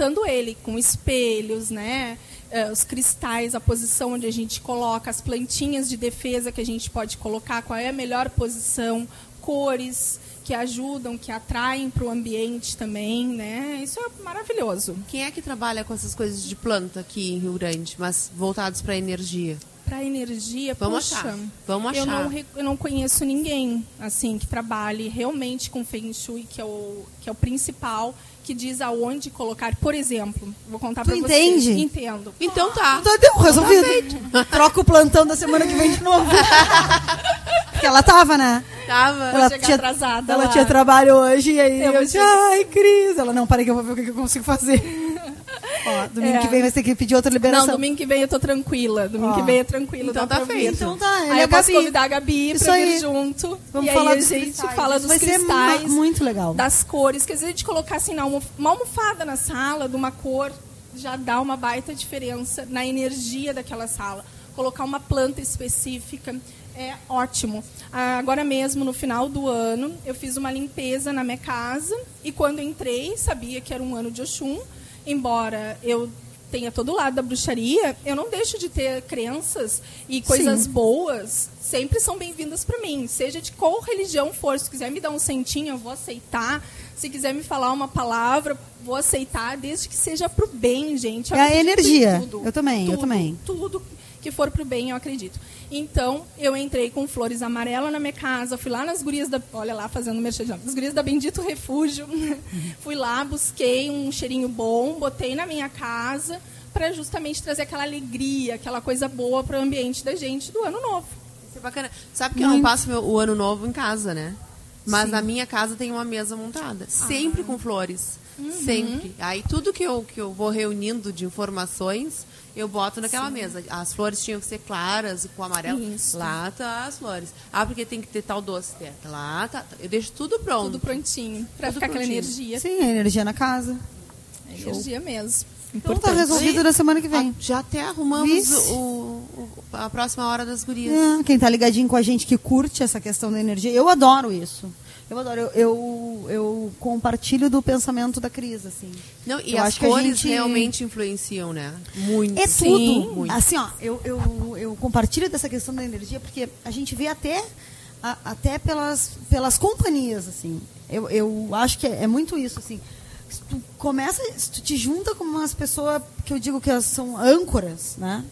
montando ele com espelhos, né? Uh, os cristais, a posição onde a gente coloca, as plantinhas de defesa que a gente pode colocar, qual é a melhor posição, cores que ajudam, que atraem para o ambiente também, né? Isso é maravilhoso. Quem é que trabalha com essas coisas de planta aqui em Rio Grande, mas voltados para a energia? Para energia, Vamos puxa, achar. Vamos eu achar. não, re- eu não conheço ninguém assim que trabalhe realmente com Feng Shui, que é o, que é o principal, que diz aonde colocar. Por exemplo, vou contar para vocês. entende? Entendo. Então tá. Então deu, resolvido. Troca o plantão da semana que vem de novo. Porque ela tava, né? Tava. Ela tinha, atrasada ela lá. tinha trabalho hoje e aí Eu eu, disse, ai, Cris. Ela, não, peraí que eu vou ver o que eu consigo fazer. Ó, domingo É. que vem vai ter que pedir outra liberação. Não, domingo que vem eu tô tranquila. Domingo Ó. que vem é tranquilo. Então tá feito. Então tá, Aí é eu posso Gabi. convidar a Gabi Isso pra aí. vir junto. Vamos e falar aí a dos gente cristais. fala dos Vai ser cristais. ma- muito legal. Das cores. Quer dizer, a gente colocar assim uma almofada na sala, de uma cor, já dá uma baita diferença na energia daquela sala. Colocar uma planta específica é ótimo. Ah, Agora mesmo, no final do ano, eu fiz uma limpeza na minha casa e quando entrei, sabia que era um ano de Oxum, embora eu tenha todo lado da bruxaria, eu não deixo de ter crenças e coisas Sim. boas sempre são bem-vindas para mim, seja de qual religião for. Se quiser me dar um centinho, eu vou aceitar. Se quiser me falar uma palavra, vou aceitar, desde que seja pro bem, gente. Eu É a energia. tudo. Eu também, eu Tudo, também. Tudo que for pro bem, eu acredito. Então, eu entrei com flores amarelas na minha casa, fui lá nas gurias da. Olha lá, fazendo merchan, as gurias da Bendito Refúgio. fui lá, busquei um cheirinho bom, botei na minha casa, para justamente trazer aquela alegria, aquela coisa boa para o ambiente da gente do ano novo. Isso é bacana. Sabe que eu não passo meu- o ano novo em casa, né? Mas Sim. na minha casa tem uma mesa montada. Sempre com flores. Uhum. Sempre. Aí tudo que eu, que eu vou reunindo de informações, eu boto naquela mesa. As flores tinham que ser claras, com amarelo. Isso. Lá tá as flores. Ah, porque tem que ter tal doce. Lá tá. Eu deixo tudo pronto. Tudo prontinho, para Tudo ficar aquela prontinho. energia. Sim, a energia na casa. Energia mesmo. Então tá resolvido na semana que vem. Ah, já até arrumamos o, o- a próxima hora das gurias. É, quem tá ligadinho com a gente que curte essa questão da energia, eu adoro isso. Eu adoro, eu, eu, eu compartilho do pensamento da Cris, assim. Não, e Eu as acho que a cores gente- realmente influenciam, né? Muito. É Sim. tudo. Muito. Assim, ó, eu, eu, eu compartilho dessa questão da energia porque a gente vê até, a- até pelas, pelas companhias, assim. Eu, eu acho que é, é muito isso, assim. Se tu começa, se tu te junta com umas pessoas que eu digo que elas são âncoras, né?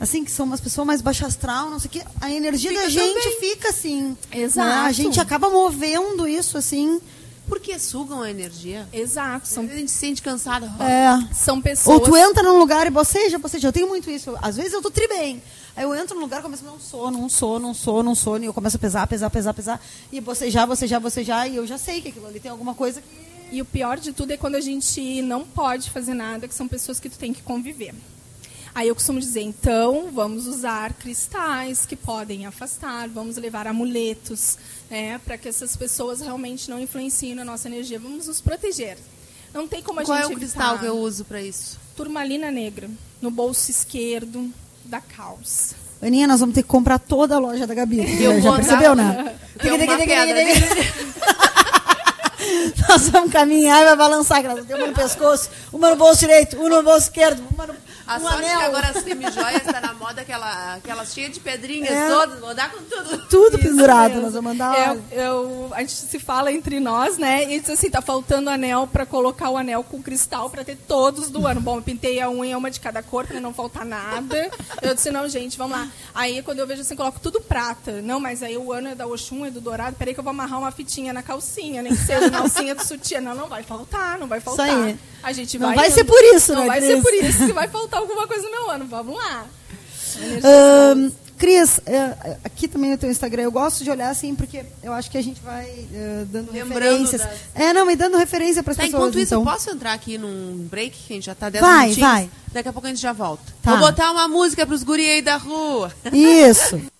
Assim, que são umas pessoas mais baixa astral, não sei o quê. A energia da gente fica assim. Exato. né? A gente acaba movendo isso, assim. Porque sugam a energia. Exato. São, a gente se sente cansada. É. são pessoas. Ou tu entra num lugar e boceja, boceja. Eu tenho muito isso. Às vezes eu tô tri bem. Aí eu entro num lugar e começo, não sou, não sou, não sou, não sou. E eu começo a pesar, pesar, pesar, pesar. E bocejar, bocejar, bocejar. E eu já sei que aquilo ali tem alguma coisa que... E o pior de tudo é quando a gente não pode fazer nada, que são pessoas que tu tem que conviver. Aí eu costumo dizer, então, vamos usar cristais que podem afastar, vamos levar amuletos, né, para que essas pessoas realmente não influenciem na nossa energia. Vamos nos proteger. Não tem como a Qual é gente o cristal evitar. que eu uso pra isso? Turmalina negra, no bolso esquerdo da calça. Aninha, nós vamos ter que comprar toda a loja da Gabi. Eu já percebeu, né? Nós vamos caminhar e vai balançar. Tem uma no pescoço, uma no bolso direito, uma no bolso esquerdo, uma no A um sorte anel. que agora as semijoias tá na moda, aquela, aquelas cheias de pedrinhas É. todas, vou dar com tudo. Tudo Isso pendurado. mesmo. Nós vamos mandar... É, eu, a gente se fala entre nós, né? E diz assim, tá faltando anel para colocar o anel com cristal para ter todos do ano. Bom, eu pintei a unha, uma de cada cor para não faltar nada. Eu disse, não, gente, vamos lá. Aí quando eu vejo assim, coloco tudo prata. Não, mas aí o ano é da Oxum, é do dourado. Peraí que eu vou amarrar uma fitinha na calcinha, nem que seja na alcinha do sutiã. Não, não vai faltar, não vai faltar. aí. A gente Não vai... vai indo. ser por isso, Não né, vai Cris? ser por isso que vai faltar alguma coisa no meu ano. Vamos lá. Ahn, Cris, é, aqui também no teu Instagram, eu gosto de olhar assim, porque eu acho que a gente vai é, dando Lembrando referências. das- É, não, e dando referência para as Tá, pessoas. enquanto isso, então. eu posso entrar aqui num break, que a gente já tá 10 Vai, minutinhos? vai. Daqui a pouco a gente já volta. Tá. Vou botar uma música pros guri aí da rua. Isso.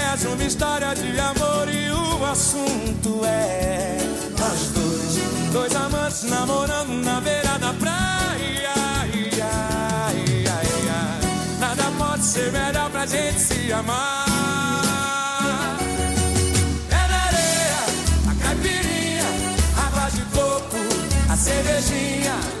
uma história de amor e o assunto é nós dois. Dois amantes namorando na beira da praia. Ia, ia, ia. Nada pode ser melhor pra gente se amar. É areia, a caipirinha, água de coco, a cervejinha.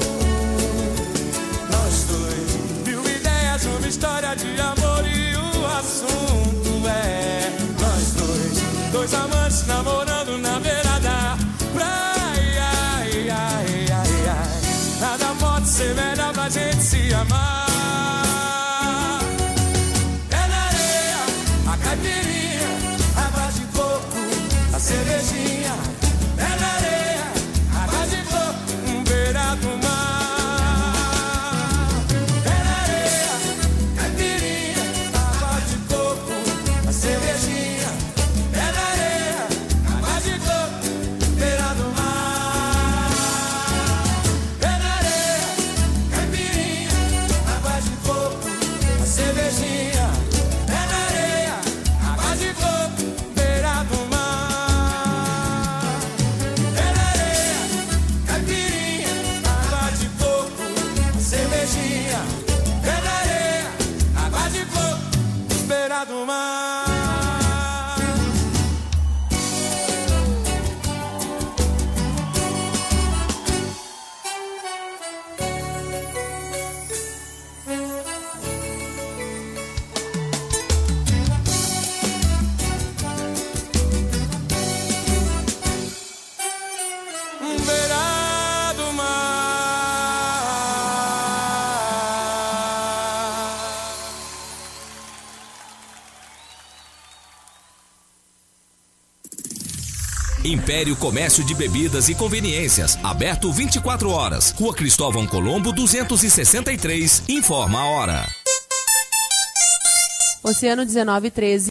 História de amor e o assunto é nós dois, dois amantes namorando na beira da praia. Ai, ai, ai. Nada pode ser melhor pra gente se amar. Império Comércio de Bebidas e Conveniências, aberto 24 horas. Rua Cristóvão Colombo 263. Informa a hora. Oceano 1913.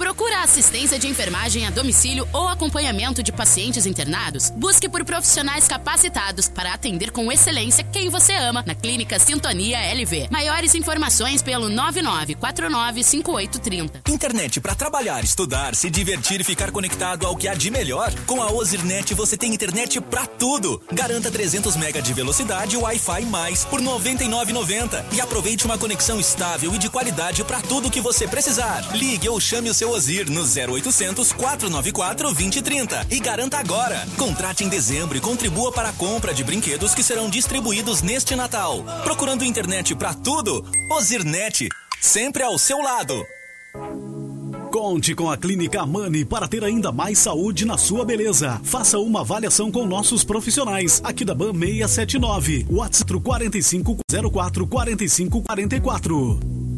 Procura assistência de enfermagem a domicílio ou acompanhamento de pacientes internados? Busque por profissionais capacitados para atender com excelência quem você ama na Clínica Sintonia LV. Maiores informações pelo 99495830. Internet para trabalhar, estudar, se divertir e ficar conectado ao que há de melhor. Com a Ozirnet você tem internet pra tudo. Garanta 300 mega de velocidade e Wi-Fi mais por R$ 99,90 e aproveite uma conexão estável e de qualidade para tudo que você precisar. Ligue ou chame o seu Ozir no 0800 494 2030 e garanta agora. Contrate em dezembro e contribua para a compra de brinquedos que serão distribuídos neste Natal. Procurando internet pra tudo? Ozirnet, sempre ao seu lado. Conte com a Clínica Amani para ter ainda mais saúde na sua beleza. Faça uma avaliação com nossos profissionais aqui da BAM 679. WhatsApp 4504 4544.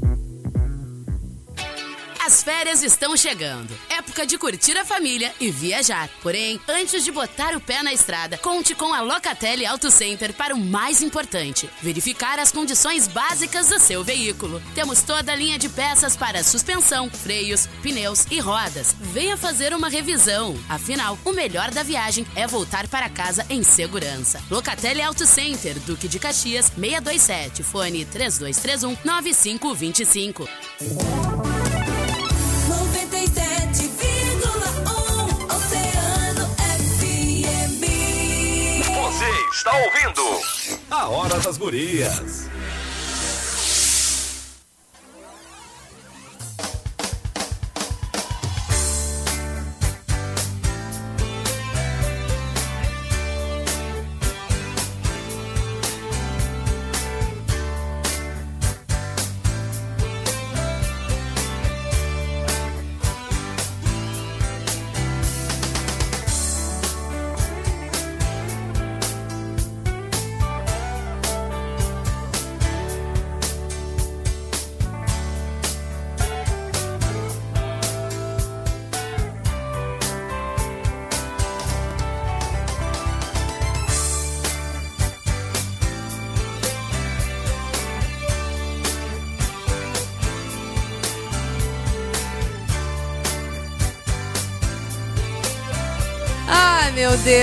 As férias estão chegando. Época de curtir a família e viajar. Porém, antes de botar o pé na estrada, conte com a Locatelli Auto Center para o mais importante: verificar as condições básicas do seu veículo. Temos toda a linha de peças para suspensão, freios, pneus e rodas. Venha fazer uma revisão. Afinal, o melhor da viagem é voltar para casa em segurança. Locatelli Auto Center, Duque de Caxias, 627, fone 3231 9525. Está ouvindo A Hora das Gurias.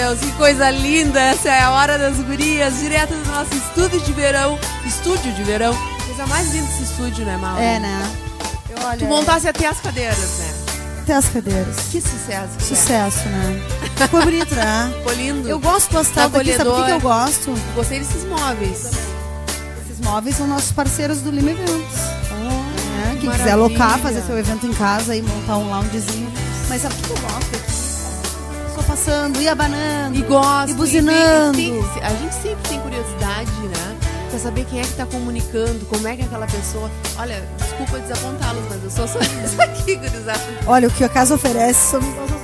Deus, que coisa linda! Essa é a hora das gurias, direto do nosso estúdio de verão. Estúdio de verão. Coisa mais linda esse estúdio, né, Mal? É, né? Eu, olha, Tu montasse até as cadeiras, né? até as cadeiras. Que sucesso. que é. Sucesso, né? Ficou bonito, né? Ficou lindo. Eu gosto bastante aqui, sabe por que eu gosto? Gostei desses móveis. Esses móveis são nossos parceiros do Lima Eventos. né? Quem quiser maravilha. alocar, fazer seu evento em casa e montar um loungezinho. Mas sabe o que eu gosto aqui? Passando, e abanando. E gosto. E buzinando. e a gente sempre tem curiosidade, né? Pra saber quem é que tá comunicando, como é que é aquela pessoa. Olha, desculpa desapontá-los, mas eu sou só isso aqui, gurizada. Olha, o que a casa oferece somos nós as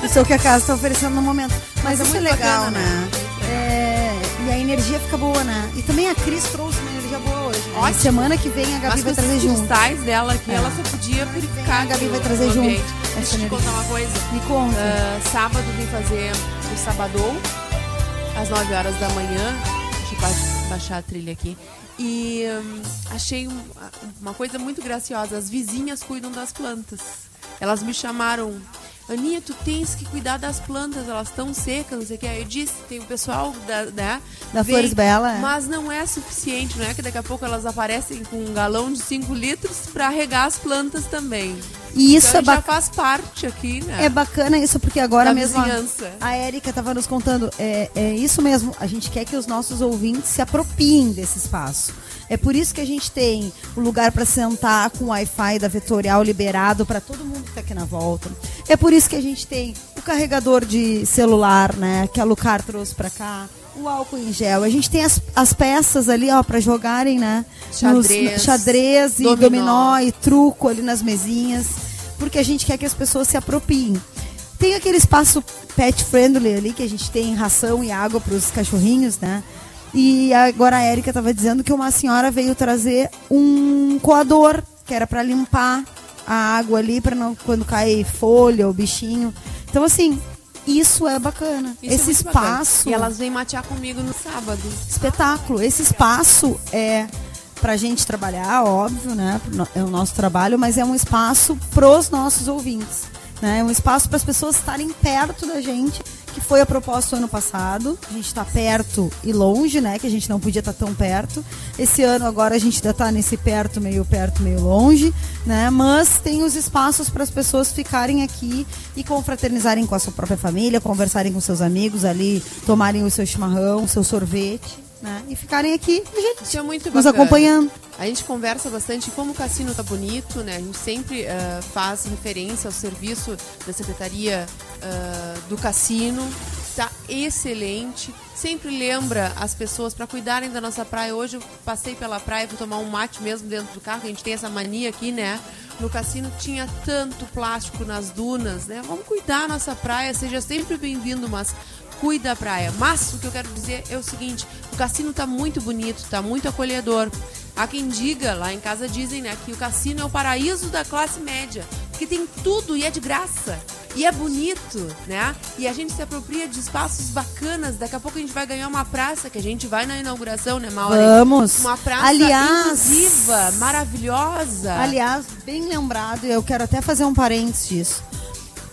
duas. Isso é o que a casa está oferecendo no momento. Mas, Mas é isso é muito legal, bacana, né? É, e a energia fica boa, né? E também a Cris trouxe uma energia boa hoje. Né? Ótimo. Semana que vem a Gabi Mas vai trazer junto. cristais dela aqui, É. ela só podia purificar. A Gabi vai trazer junto Deixa eu te contar uma coisa. Me conta. Ah, sábado vim fazer o sabadão, às 9 horas da manhã. Deixa eu ba- baixar a trilha aqui. E hum, achei um- uma coisa muito graciosa. As vizinhas cuidam das plantas. Elas me chamaram. Aninha, tu tens que cuidar das plantas, elas estão secas, não sei o que. Aí eu disse, tem o pessoal da, né, Da vem, Flores Bela, é. Mas não é suficiente, não é que daqui a pouco elas aparecem com um galão de 5 litros para regar as plantas também. E isso então, é já faz parte aqui, né? É bacana isso, porque agora Da mesmo vizinhança. a Érica estava nos contando. É, é isso mesmo, a gente quer que os nossos ouvintes se apropriem desse espaço. É por isso que a gente tem o lugar para sentar com o Wi-Fi da Vetorial liberado para todo mundo que está aqui na volta. É por isso que a gente tem o carregador de celular, né, que a Lucar trouxe para cá. O álcool em gel. A gente tem as, as peças ali, ó, para jogarem, né? nos- Xadrez, xadrez e dominó. dominó e truco ali nas mesinhas. Porque a gente quer que as pessoas se apropriem. Tem aquele espaço pet friendly ali, que a gente tem ração e água para os cachorrinhos, né? E agora a Érica estava dizendo que uma senhora veio trazer um coador, que era para limpar a água ali, para não quando cai folha ou bichinho. Então, assim, isso é bacana. Isso é Esse bacana. espaço E elas vêm matear comigo no sábado. espetáculo. Esse espaço é pra gente trabalhar, óbvio, né? É o nosso trabalho, mas é um espaço pros nossos ouvintes. Né? É um espaço para as pessoas estarem perto da gente, que foi a proposta ano passado. A gente está perto e longe, né? Que a gente não podia estar tão perto. Esse ano agora a gente ainda está nesse perto, meio perto, meio longe, né? Mas tem os espaços para as pessoas ficarem aqui e confraternizarem com a sua própria família, conversarem com seus amigos ali, tomarem o seu chimarrão, o seu sorvete, né? E ficarem aqui, gente, Isso é muito nos bacana. acompanhando. A gente conversa bastante como o cassino tá bonito, né? A gente sempre ah, faz referência ao serviço da Secretaria ah, do Cassino. Tá excelente. Sempre lembra as pessoas para cuidarem da nossa praia. Hoje eu passei pela praia, vou tomar um mate mesmo dentro do carro, a gente tem essa mania aqui, né? No cassino tinha tanto plástico nas dunas, né? Vamos cuidar da nossa praia, seja sempre bem-vindo, mas cuida da praia. Mas o que eu quero dizer é o seguinte: o cassino tá muito bonito, tá muito acolhedor. Há quem diga, lá em casa dizem, né, que o cassino é o paraíso da classe média, porque tem tudo e é de graça. E é bonito, né? E a gente se apropria de espaços bacanas. Daqui a pouco a gente vai ganhar uma praça, que a gente vai na inauguração, né, Mauri? Vamos. Uma praça Aliás- inclusiva, maravilhosa. Aliás, bem lembrado, eu quero até fazer um parênteses disso.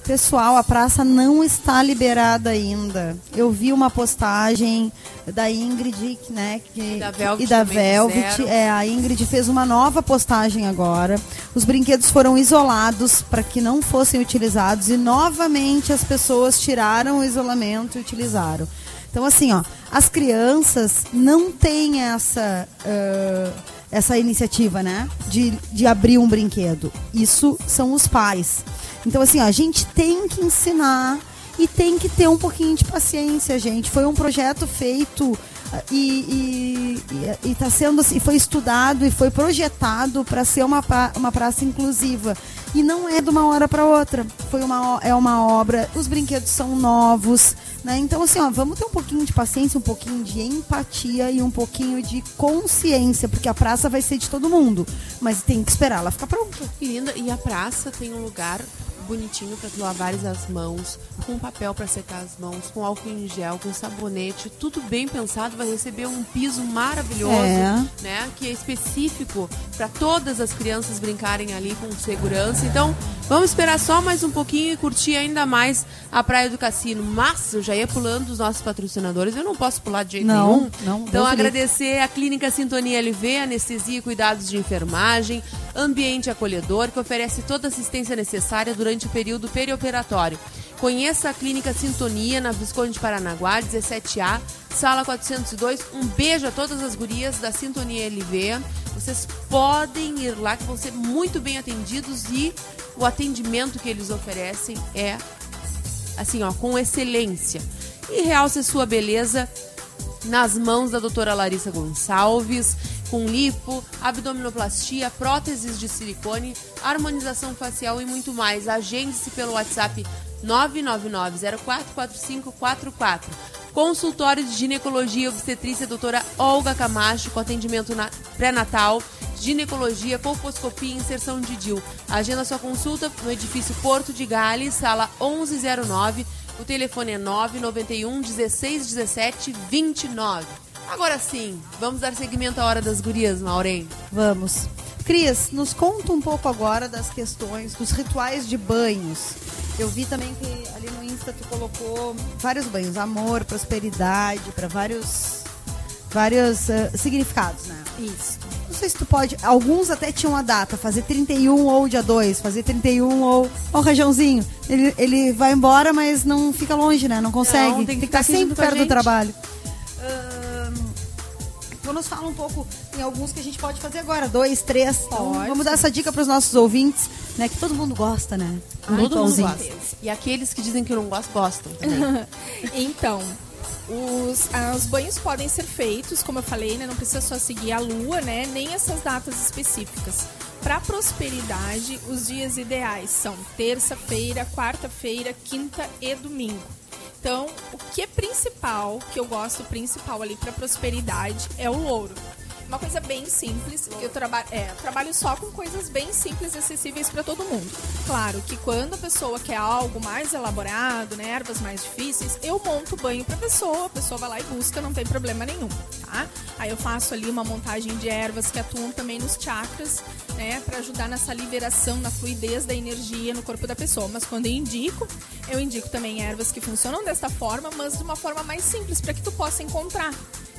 Pessoal, a praça não está liberada ainda. Eu vi uma postagem da Ingrid, né? Que, E da Velvet e da Velvet. É, a Ingrid fez uma nova postagem agora. Os brinquedos foram isolados para que não fossem utilizados e novamente as pessoas tiraram o isolamento e utilizaram. Então, assim, ó, as crianças não têm essa. ah, essa iniciativa, né? De, de abrir um brinquedo. Isso são os pais. Então, assim, ó, a gente tem que ensinar e tem que ter um pouquinho de paciência, gente. Foi um projeto feito ah, e, e, e tá sendo assim, foi estudado e foi projetado para ser uma, uma praça inclusiva. E não é de uma hora para outra. Foi uma, é uma obra, os brinquedos são novos. Né? Então, assim, ó, vamos ter um pouquinho de paciência, um pouquinho de empatia e um pouquinho de consciência, porque a praça vai ser de todo mundo. Mas tem que esperar ela ficar pronta. Que linda. E a praça tem um lugar bonitinho para tu lavares as mãos, com papel para secar as mãos, com álcool em gel, com sabonete, tudo bem pensado, vai receber um piso maravilhoso, É. né, que é específico para todas as crianças brincarem ali com segurança. Então, vamos esperar só mais um pouquinho e curtir ainda mais a Praia do Cassino. Mas eu já ia pulando os nossos patrocinadores, eu não posso pular de jeito Não, nenhum. não, Então, agradecer a Clínica Sintonia LV, anestesia e cuidados de enfermagem, ambiente acolhedor, que oferece toda a assistência necessária durante o período perioperatório. Conheça a Clínica Sintonia na Visconde de Paranaguá, 17A, sala 402. Um beijo a todas as gurias da Sintonia LV. Vocês podem ir lá que vão ser muito bem atendidos e o atendimento que eles oferecem é assim, ó, com excelência. E realce sua beleza nas mãos da doutora Larissa Gonçalves, com lipo, abdominoplastia, próteses de silicone, harmonização facial e muito mais. Agende-se pelo WhatsApp 999044544. Consultório de ginecologia e obstetrícia doutora Olga Camacho, com atendimento na- pré-natal, ginecologia, colposcopia e inserção de DIL. Agenda sua consulta no edifício Porto de Gales, sala 1109. O telefone é 991 16 17 29. Agora sim, vamos dar seguimento à hora das gurias, Maureen. Vamos. Cris, nos conta um pouco agora das questões dos rituais de banhos. Eu vi também que ali no Insta tu colocou vários banhos, amor, prosperidade, para vários vários eh, significados, né? Isso. Não sei se tu pode, alguns até tinham a data, fazer 31 ou dia 2, fazer 31 ou ó o Rajãozinho. Ele, ele vai embora, mas não fica longe, né? Não consegue. Não, tem tem que estar junto sempre perto do trabalho. Ahn, então nos fala um pouco, tem alguns que a gente pode fazer agora, dois, três. Então, Pode. vamos dar essa dica para os nossos ouvintes, né? Que todo mundo gosta, né? Todo mundo gosta. E aqueles que dizem que não gostam, gostam. Então, os, ah, os banhos podem ser feitos, como eu falei, né? Não precisa só seguir a lua, né? Nem essas datas específicas. Para prosperidade, os dias ideais são terça-feira, quarta-feira, quinta e domingo. Então, o que é principal, que eu gosto principal ali para prosperidade, é o louro. Uma coisa bem simples, eu trabalho, é, trabalho só com coisas bem simples e acessíveis para todo mundo. Claro que quando a pessoa quer algo mais elaborado, né, ervas mais difíceis, eu monto o banho para a pessoa, a pessoa vai lá e busca, não tem problema nenhum, tá? Aí eu faço ali uma montagem de ervas que atuam também nos chakras, né, para ajudar nessa liberação, na fluidez da energia no corpo da pessoa. Mas quando eu indico, eu indico também ervas que funcionam desta forma, mas de uma forma mais simples, para que tu possa encontrar.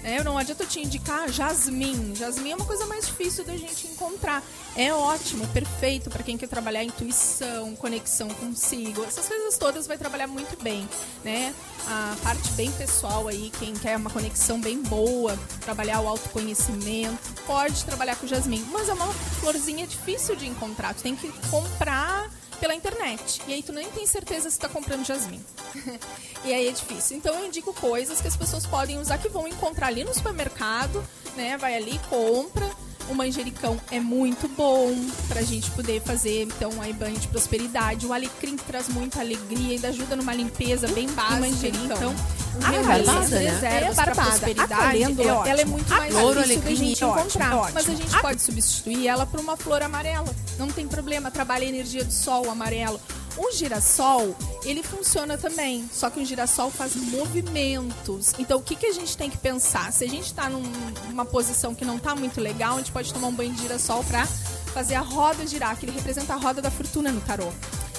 Né? não adianta eu te indicar jasmim. Jasmim é uma coisa mais difícil da gente encontrar. É ótimo, é perfeito para quem quer trabalhar intuição, conexão consigo. Essas coisas todas vai trabalhar muito bem, né? A parte bem pessoal aí, quem quer uma conexão bem boa, trabalhar o autoconhecimento, pode trabalhar com jasmim. Mas é uma florzinha difícil de encontrar. Tu tem que comprar pela internet. E aí tu nem tem certeza se tá comprando jasmim. e aí é difícil. Então eu indico coisas que as pessoas podem usar que vão encontrar ali no supermercado, né? Vai ali, compra. O manjericão é muito bom pra gente poder fazer, então, aí banho de prosperidade. O alecrim que traz muita alegria, ainda ajuda numa limpeza bem básica. manjericão? Então, Ah, a é raiz barbada, né? É barbada. prosperidade, A calêndula, ela, ela é muito A mais flor, o difícil da gente é encontrar. é ótimo. Mas a gente pode substituir ela por uma flor amarela. Não tem problema, trabalha a energia do sol amarelo. O girassol, ele funciona também, só que o girassol faz movimentos. Então, o que, que a gente tem que pensar? Se a gente está numa posição que não está muito legal, a gente pode tomar um banho de girassol para fazer a roda girar, que ele representa a roda da fortuna no tarô.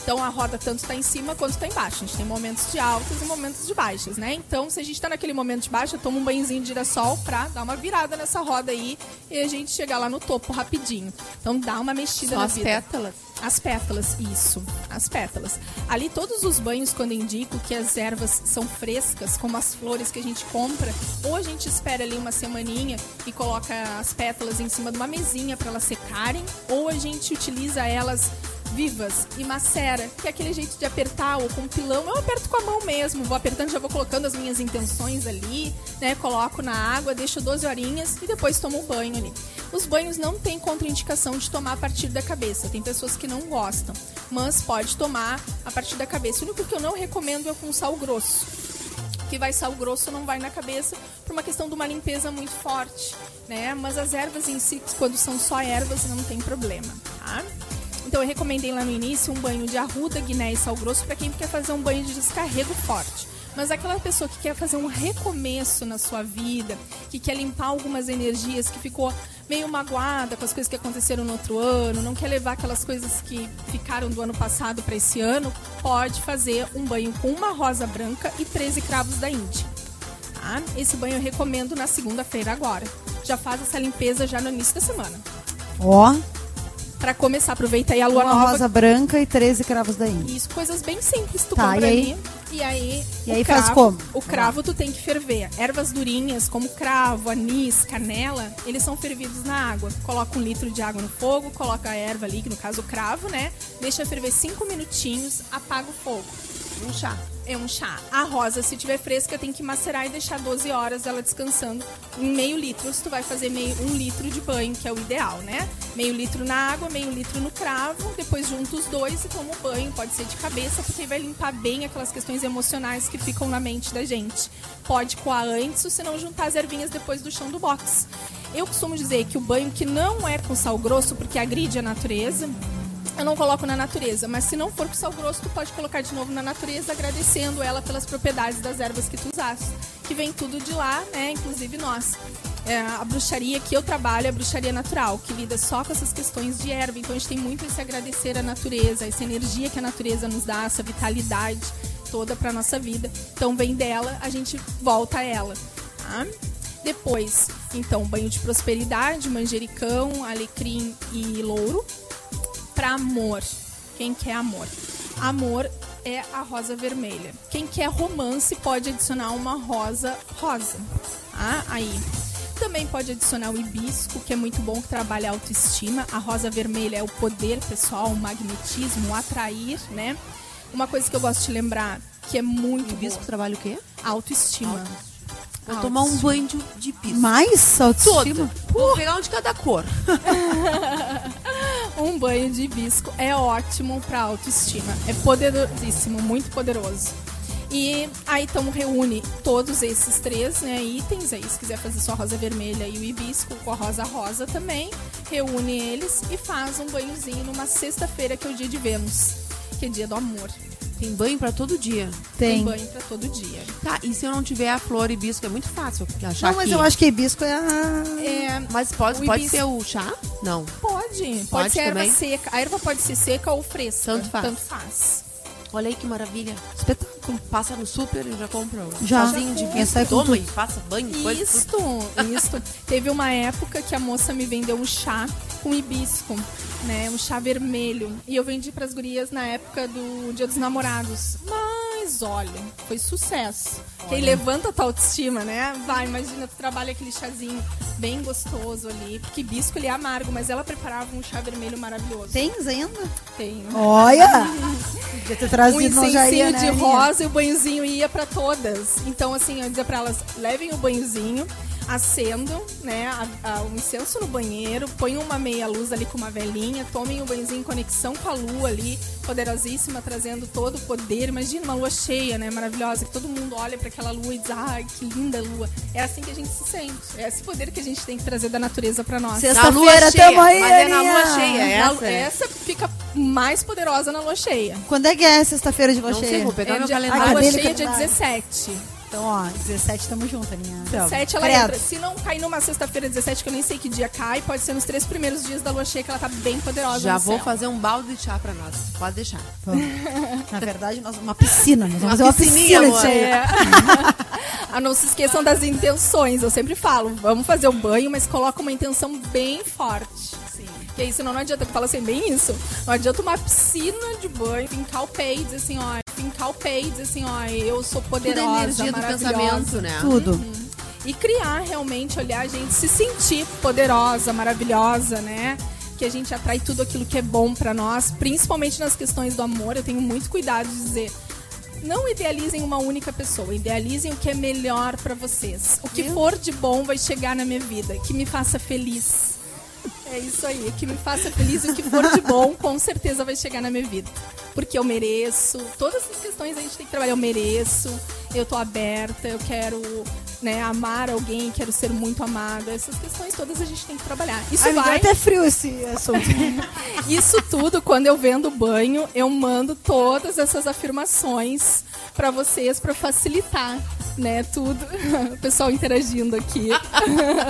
Então a roda tanto está em cima quanto está embaixo. A gente tem momentos de altas e momentos de baixas, né? Então, se a gente está naquele momento de baixa, toma um banhozinho de girassol pra dar uma virada nessa roda aí e a gente chegar lá no topo rapidinho. Então dá uma mexida Só na as vida. pétalas. As pétalas, isso. As pétalas. Ali todos os banhos, quando indico que as ervas são frescas, como as flores que a gente compra, ou a gente espera ali uma semaninha e coloca as pétalas em cima de uma mesinha para elas secarem, ou a gente utiliza elas vivas e macera, que é aquele jeito de apertar ou com pilão. Eu aperto com a mão mesmo, vou apertando, já vou colocando as minhas intenções ali, né? Coloco na água, deixo 12 horinhas e depois tomo um banho ali. Os banhos não tem contraindicação de tomar a partir da cabeça. Tem pessoas que não gostam, mas pode tomar a partir da cabeça. O único que eu não recomendo é com sal grosso. Que vai sal grosso não vai na cabeça por uma questão de uma limpeza muito forte, né? Mas as ervas em si, quando são só ervas, não tem problema, tá? Então eu recomendei lá no início um banho de arruda, guiné e sal grosso para quem quer fazer um banho de descarrego forte. Mas aquela pessoa que quer fazer um recomeço na sua vida, que quer limpar algumas energias, que ficou meio magoada com as coisas que aconteceram no outro ano, não quer levar aquelas coisas que ficaram do ano passado para esse ano, pode fazer um banho com uma rosa branca e 13 cravos da Índia. Tá? Esse banho eu recomendo na segunda-feira agora. Já faz essa limpeza já no início da semana. Ó, Pra começar, aproveita aí a lua uma nova. rosa branca e 13 cravos da Índia. Isso, coisas bem simples. Tu Tá, compra e aí? ali. E aí, E aí faz cravo- como? O cravo tu tem que ferver. Ervas durinhas, como cravo, anis, canela, eles são fervidos na água. Coloca um litro de água no fogo, coloca a erva ali, que no caso o cravo, né? Deixa ferver cinco minutinhos, apaga o fogo. Um chá. É um chá. A rosa, se tiver fresca, tem que macerar e deixar 12 horas ela descansando em meio litro. Se tu vai fazer meio, um litro de banho, que é o ideal, né? Meio litro na água, meio litro no cravo, depois junta os dois e toma o banho. Pode ser de cabeça, porque vai limpar bem aquelas questões emocionais que ficam na mente da gente. Pode coar antes, ou se não juntar as ervinhas depois do chão do box. Eu costumo dizer que o banho que não é com sal grosso, porque agride a natureza, eu não coloco na natureza, mas se não for com sal grosso, tu pode colocar de novo na natureza, agradecendo ela pelas propriedades das ervas que tu usaste. Que vem tudo de lá, né? Inclusive nós. É, a bruxaria que eu trabalho é a bruxaria natural, que lida só com essas questões de erva. Então a gente tem muito esse agradecer à natureza, essa energia que a natureza nos dá, essa vitalidade toda para nossa vida. Então vem dela, a gente volta a ela. Tá? Depois, então, banho de prosperidade, manjericão, alecrim e louro para amor. Quem quer amor? Amor é a rosa vermelha. Quem quer romance pode adicionar uma rosa rosa. Tá? Aí. Também pode adicionar o hibisco, que é muito bom, que trabalha a autoestima. A rosa vermelha é o poder pessoal, o magnetismo, o atrair, né? Uma coisa que eu gosto de lembrar, que é muito Hibisco boa. trabalha o quê? Autoestima. Vou tomar um banho de, de hibisco. Mais autoestima? Vou pegar um de cada cor. Um banho de hibisco é ótimo para autoestima. É poderosíssimo, muito poderoso. E aí então reúne todos esses três né, itens aí, se quiser fazer só a rosa vermelha e o hibisco com a rosa rosa também, reúne eles e faz um banhozinho numa sexta-feira que é o dia de Vênus, que é dia do amor. Tem banho pra todo dia. Tem. banho para todo dia. Tá, e se eu não tiver a flor hibisco, é muito fácil achar Não, mas aqui. eu acho que hibisco é a... É, Mas pode, pode hibisco- ser o chá? Não. pode, pode, Pode ser erva também? seca. A erva pode ser seca ou fresca. Tanto faz. Tanto faz. Olha aí que maravilha. Espetáculo. Passa no super e já compra um Já. chazinho de com Toma e passa banho, coisa. Isto, isto. Teve uma época que a moça me vendeu um chá com hibisco, né? Um chá vermelho. E eu vendi pras gurias na época do Dia dos Namorados. Mas, olha, foi sucesso. Que aí levanta a tua autoestima, né? Vai, imagina, tu trabalha aquele chazinho bem gostoso ali. Porque hibisco, ele é amargo, mas ela preparava um chá vermelho maravilhoso. Tens ainda? Tem. Olha! Podia ter Um trazido, já incensinho né, de Aninha? rosa e o banhozinho ia pra todas. Então, assim, eu dizia pra elas, levem o banhozinho. Acendam né, a- a- o incenso no banheiro, ponham uma meia luz ali com uma velinha, tomem um banhozinho em conexão com a lua ali, poderosíssima, trazendo todo o poder. Imagina uma lua cheia, né, maravilhosa, que todo mundo olha para aquela lua e diz, ai, que linda lua. É assim que a gente se sente. É esse poder que a gente tem que trazer da natureza para nós. Na lua cheia, tamo aí, mas é na lua cheia, é Na- essa? né? essa fica mais poderosa na lua cheia. Quando é que é sexta-feira de lua Não sei, cheia? vou pegar É meu dia- calendário. a lua Acadêmica cheia é dia lado. 17. Então, ó, 17 tamo junto, Aninha. Então, 17 ela credo. entra. Se não cair numa sexta-feira 17, que eu nem sei que dia cai, pode ser nos três primeiros dias da lua cheia que ela tá bem poderosa. Já no vou céu. fazer um balde de chá pra nós. Pode deixar. Vamos. Na verdade, nós, uma piscina. Nós vamos Uma fazer uma piscina de amor. cheia. É. ah, não se esqueçam das intenções. Eu sempre falo, vamos fazer o banho, mas coloca uma intenção bem forte. Sim. Porque aí, senão não adianta, eu falo assim, bem isso. Não adianta uma piscina de banho, fincar o pé e dizer assim, ó, fincar o pé e dizer assim, ó, eu sou Tudo poderosa, é energia do maravilhosa. pensamento, né? Tudo. e criar realmente, olhar a gente se sentir poderosa, maravilhosa, né? Que a gente atrai tudo aquilo que é bom pra nós, principalmente nas questões do amor. Eu tenho muito cuidado de dizer. Não idealizem uma única pessoa, idealizem o que é melhor pra vocês. O que for de bom vai chegar na minha vida, que me faça feliz. É isso aí, que me faça feliz e o que for de bom, com certeza vai chegar na minha vida. Porque eu mereço, todas essas questões a gente tem que trabalhar. Eu mereço, eu tô aberta, eu quero né, amar alguém, quero ser muito amada. Essas questões todas a gente tem que trabalhar. Isso vai. até frio esse assunto. Isso tudo, quando eu vendo banho, eu mando todas essas afirmações pra vocês pra facilitar, né, tudo. O pessoal interagindo aqui.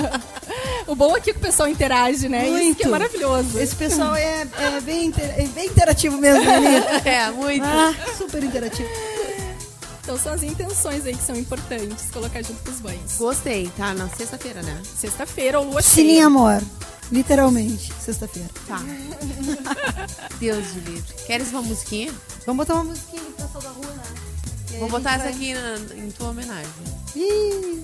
o bom aqui é que o pessoal interage, né? Isso que é Muito. maravilhoso. Esse pessoal é, é bem, inter- é bem interativo mesmo, né? É, muito. Ah, super interativo. Então são as intenções aí que são importantes colocar junto com os banhos. Gostei, tá? Na sexta-feira, né? Sexta-feira ou lua cheia. amor. Literalmente, sexta-feira. Tá. Deus de livre. Queres uma musiquinha? Vamos botar uma musiquinha pro pessoal da rua, né? Vou a botar essa aqui na- em tua homenagem. Ih,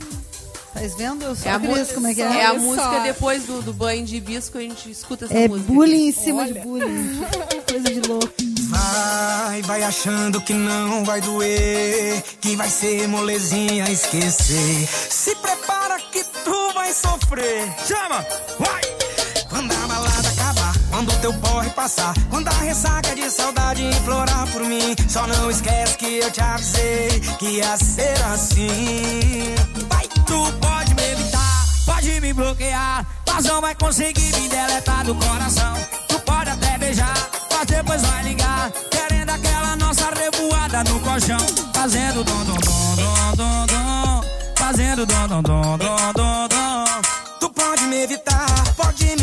tá vendo? Eu só É a, Cris, mu- como é que é é? a Olha música só. depois do, do banho de hibisco, a gente escuta essa É música. bullying em cima de bullying. Coisa de louco. Vai, vai achando que não vai doer, que vai ser molezinha esquecer. Se prepara que tu vai sofrer. Chama, vai! Quando a balada quando teu porre passar, quando a ressaca de saudade implorar por mim, só não esquece que eu te avisei que ia ser assim. Vai, tu pode me evitar, pode me bloquear, mas não vai conseguir me deletar do coração. Tu pode até beijar, mas depois vai ligar, querendo aquela nossa revoada no colchão, fazendo dom dom dom dom dom dom, fazendo dom dom dom dom dom dom. Tu pode me evitar, pode me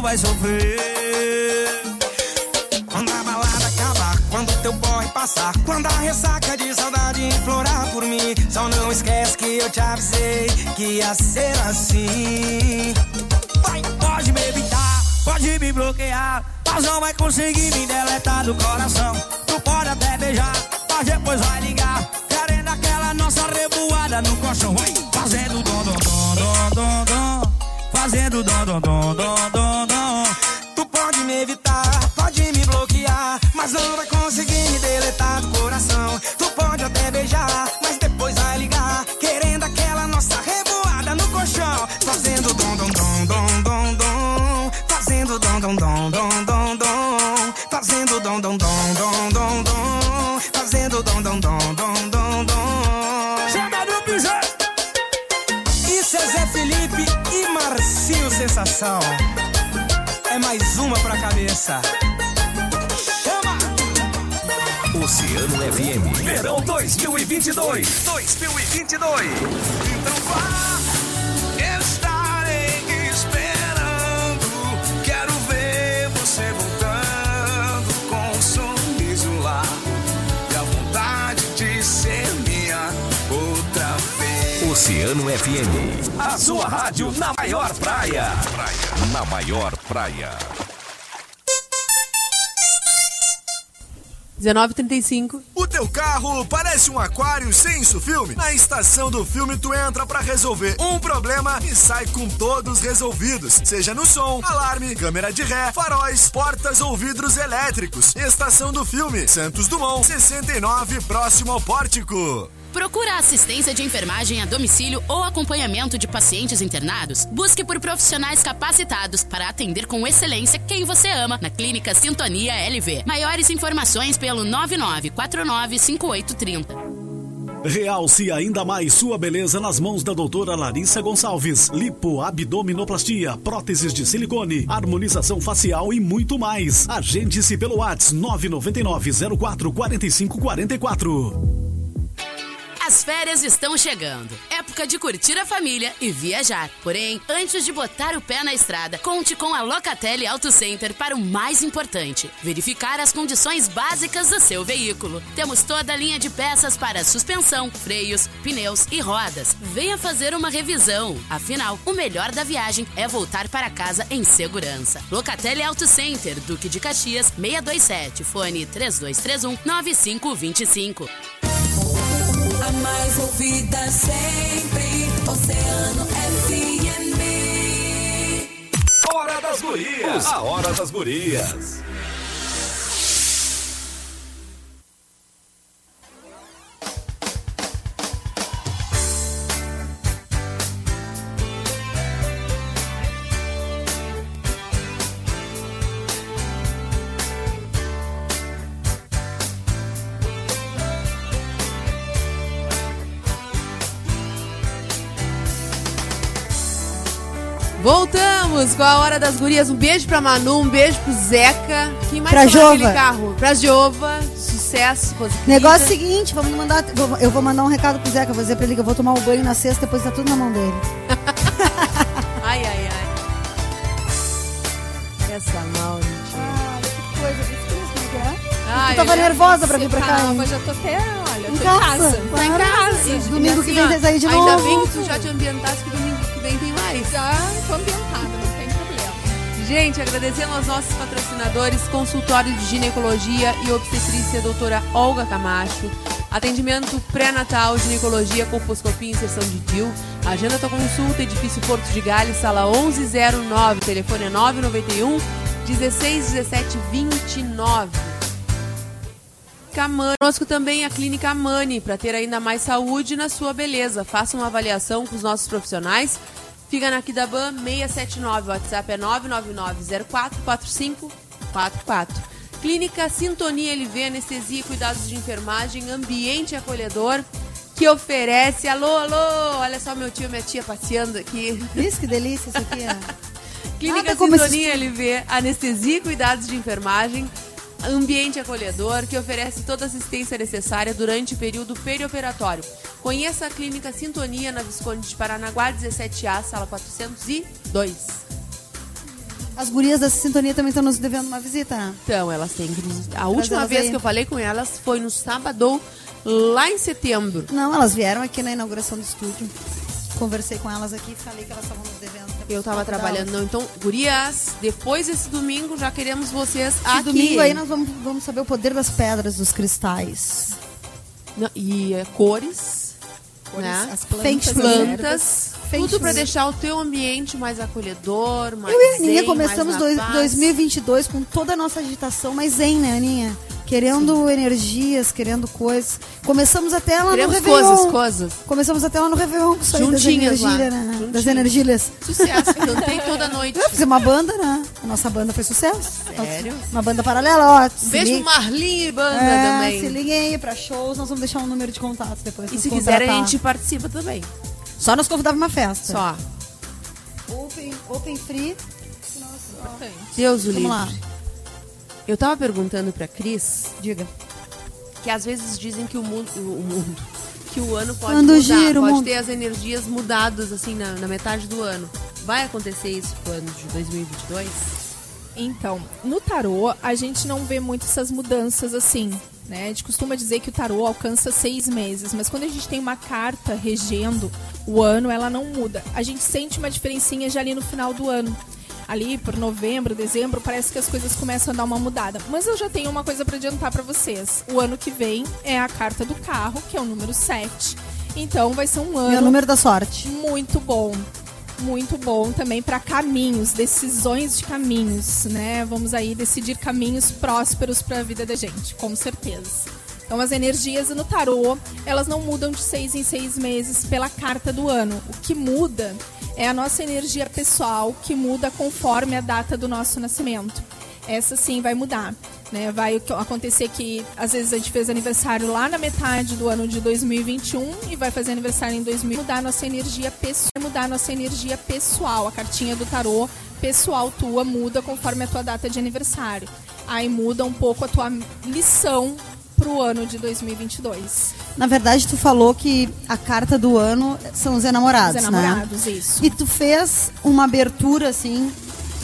vai sofrer. Quando a balada acabar, quando teu boy passar Quando a ressaca de saudade implorar por mim Só não esquece que eu te avisei que ia ser assim. Vai, pode me evitar, pode me bloquear Mas não vai conseguir me deletar do coração. Tu pode até beijar, mas depois vai ligar Querendo aquela nossa revoada no colchão. Vai, fazendo dom, dom, dom, dom, dom, Fazendo dom, dom, dom, dom Sensação. É mais uma pra cabeça. Chama! Oceano FM. Verão 2022. 2022. Então vá. Oceano FM. A sua rádio na maior praia. Na maior praia. 19h35. O teu carro parece um aquário sem isso filme? Na estação do filme tu entra pra resolver um problema e sai com todos resolvidos. Seja no som, alarme, câmera de ré, faróis, portas ou vidros elétricos. Estação do filme, Santos Dumont, 69, próximo ao pórtico. Procura assistência de enfermagem a domicílio ou acompanhamento de pacientes internados? Busque por profissionais capacitados para atender com excelência quem você ama na Clínica Sintonia LV. Maiores informações pelo 99495830. Realce ainda mais sua beleza nas mãos da doutora Larissa Gonçalves. Lipo, abdominoplastia, próteses de silicone, harmonização facial e muito mais. Agende-se pelo WhatsApp 999 04 45 44. As férias estão chegando. Época de curtir a família e viajar. Porém, antes de botar o pé na estrada, conte com a Locatelli Auto Center para o mais importante: verificar as condições básicas do seu veículo. Temos toda a linha de peças para suspensão, freios, pneus e rodas. Venha fazer uma revisão. Afinal, o melhor da viagem é voltar para casa em segurança. Locatelli Auto Center, Duque de Caxias, 627, fone 3231 9525. A mais ouvida sempre, Oceano FM. Hora das gurias. A hora das gurias. Com a Hora das Gurias. Um beijo pra Manu, um beijo pro Zeca. Quem mais Pra Jova. carro? Pra Jova. Sucesso, coisa Negócio querida. seguinte, vamos mandar, eu vou mandar um recado pro Zeca, vou dizer pra ele que eu vou tomar o banho na sexta, depois tá tudo na mão dele. Ai, ai, ai. Essa mal, gente. Ah, que coisa, difícil, né? Ai, Tu tava nervosa pra vir pra cá, Calma, já tô até, olha, Em tô casa, em casa. tá em casa. E Domingo que assim, vem ó, tem sair de Ainda novo. bem que tu já te ambientasse que domingo que vem tem mais. Já tô ambientada. Gente, agradecendo aos nossos patrocinadores, consultório de ginecologia e obstetrícia doutora Olga Camacho, atendimento pré-natal, ginecologia, colposcopia e inserção de DIL, agenda tua consulta, edifício Porto de Gales, sala 1109, telefone é 991 16 17 29. Camani. Conosco também a Clínica Amani, para ter ainda mais saúde na sua beleza. Faça uma avaliação com os nossos profissionais. Fica na Kidaban 679, o WhatsApp é 999044544. Clínica Sintonia LV, anestesia e cuidados de enfermagem, ambiente acolhedor, que oferece. Alô, alô! Olha só meu tio e minha tia passeando aqui. Isso, que delícia isso aqui, ó. Clínica Nada Sintonia LV, anestesia e cuidados de enfermagem, ambiente acolhedor, que oferece toda a assistência necessária durante o período perioperatório. Conheça a Clínica Sintonia na Visconde de Paranaguá, 17A, sala 402. As gurias da sintonia também estão nos devendo uma visita? Então, elas têm que nos... A última vez aí. que eu falei com elas foi no sábado, lá em setembro. Não, elas vieram aqui na inauguração do estúdio. Conversei com elas aqui e falei que elas estavam nos devendo. Eu tava trabalhando, não. Então, gurias, depois desse domingo já queremos vocês Esse aqui. domingo aí nós vamos, vamos saber o poder das pedras, dos cristais. Não, e é, cores, né? as plantas, plantas, tudo shui. deixar o teu ambiente mais acolhedor, mais Eu e a Aninha zen, começamos dois, paz. 2022 com toda a nossa agitação, mas zen, né, Aninha? Querendo energias, querendo coisas. Começamos até lá Queremos no Réveillon. coisas, coisas. Começamos até lá no Réveillon com isso aí das energias, né? Das energias. Sucesso, cantei toda noite. Eu fiz uma banda, né? A nossa banda foi sucesso. Sério? Uma banda paralela, ó. beijo e banda é, também. Se liguem aí pra shows, nós vamos deixar um número de contato depois. E se quiser, a gente participa também. Só nos convidava uma festa. Só. Open, open free. Deus o Vamos livre. lá. Eu tava perguntando pra Cris Diga. que às vezes dizem que o mundo, o o mundo que o ano pode Quando mudar, gira o pode mundo. ter as energias mudadas assim na, na metade do ano. Vai acontecer isso pro ano de 2022? Então, no tarô, a gente não vê muito essas mudanças assim. Né? A gente costuma dizer que o tarô alcança seis meses, mas quando a gente tem uma carta regendo o ano, ela não muda. A gente sente uma diferencinha já ali no final do ano. Ali por novembro, dezembro, parece que as coisas começam a dar uma mudada. Mas eu já tenho uma coisa para adiantar para vocês. O ano que vem é a carta do carro, que é o número 7. Então vai ser um ano É o número da sorte. muito bom. Muito bom também para caminhos, decisões de caminhos, né? Vamos aí decidir caminhos prósperos para a vida da gente, com certeza. Então as energias no tarô, elas não mudam de seis em seis meses pela carta do ano. O que muda é a nossa energia pessoal, que muda conforme a data do nosso nascimento. Essa sim vai mudar. Né? Vai acontecer que às vezes a gente fez aniversário lá na metade do ano de 2021 e vai fazer aniversário em 2000. Mudar nossa energia pessoal, mudar nossa energia pessoal. A cartinha do tarô pessoal tua muda conforme a tua data de aniversário. Aí muda um pouco a tua lição pro ano de 2022. Na verdade, tu falou que a carta do ano são os enamorados, Os enamorados, né? isso. E tu fez uma abertura, assim,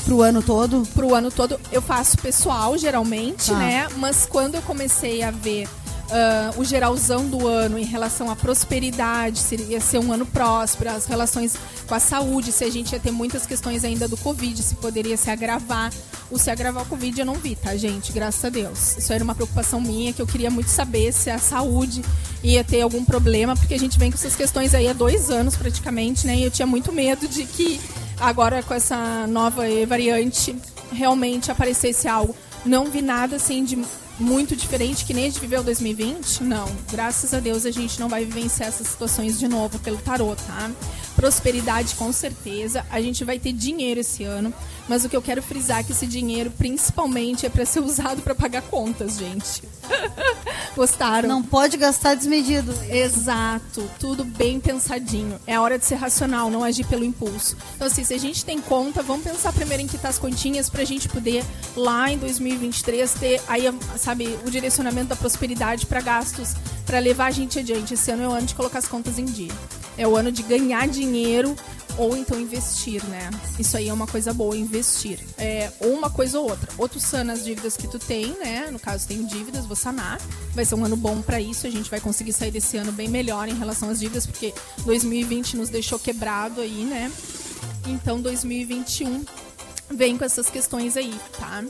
pro ano todo? pro ano todo. Eu faço pessoal, geralmente, Tá. né? Mas quando eu comecei a ver ah, o geralzão do ano em relação à prosperidade, se ia ser um ano próspero, as relações com a saúde, se a gente ia ter muitas questões ainda do Covid, se poderia se agravar. O se agravar o Covid eu não vi, tá, gente? Graças a Deus. Isso era uma preocupação minha, que eu queria muito saber se a saúde ia ter algum problema, porque a gente vem com essas questões aí há dois anos praticamente, né? E eu tinha muito medo de que agora com essa nova variante realmente aparecesse algo. Não vi nada assim de muito diferente que nem a gente viveu 2020. Não, graças a Deus a gente não vai vivenciar essas situações de novo pelo tarô, tá? Prosperidade com certeza, a gente vai ter dinheiro esse ano, mas o que eu quero frisar é que esse dinheiro principalmente é para ser usado para pagar contas, gente. Gostaram? Não pode gastar desmedido. Exato, tudo bem pensadinho. É a hora de ser racional, não agir pelo impulso. Então, assim, se a gente tem conta, vamos pensar primeiro em quitar as continhas pra gente poder, lá em 2023, ter aí, sabe, o direcionamento da prosperidade pra gastos, pra levar a gente adiante. Esse ano é o ano de colocar as contas em dia. É o ano de ganhar dinheiro ou então investir, né? Isso aí é uma coisa boa, investir. É, ou uma coisa ou outra. Ou tu sana as dívidas que tu tem, né? No caso, tenho dívidas, vou sanar. Vai ser um ano bom pra isso. A gente vai conseguir sair desse ano bem melhor em relação às dívidas, porque 2020 nos deixou quebrado aí, né? Então, 2021 vem com essas questões aí, tá?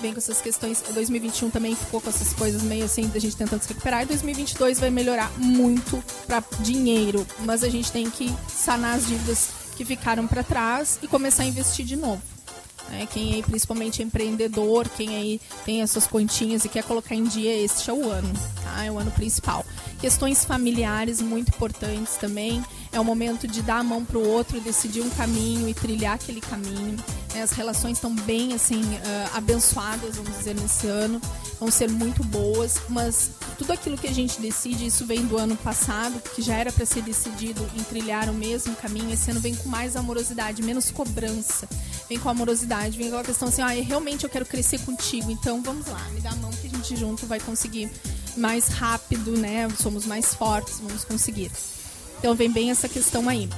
Vem com essas questões. 2021 também ficou com essas coisas meio assim, da gente tentando se recuperar. E 2022 vai melhorar muito pra dinheiro. Mas a gente tem que sanar as dívidas que ficaram pra trás e começar a investir de novo. né? Quem aí, principalmente é empreendedor, quem aí tem as suas continhas e quer colocar em dia, este é o ano, tá? É o ano principal. Questões familiares muito importantes também. É o momento de dar a mão pro outro, decidir um caminho e trilhar aquele caminho. né? As relações estão bem, assim, ah, abençoadas, vamos dizer, nesse ano. Vão ser muito boas, mas tudo aquilo que a gente decide, isso vem do ano passado, que já era para ser decidido em trilhar o mesmo caminho. Esse ano vem com mais amorosidade, menos cobrança. Vem com amorosidade, vem com a questão assim, ah, realmente eu quero crescer contigo, então vamos lá, me dá a mão que a gente junto vai conseguir mais rápido, né? Somos mais fortes, vamos conseguir. Então vem bem essa questão aí.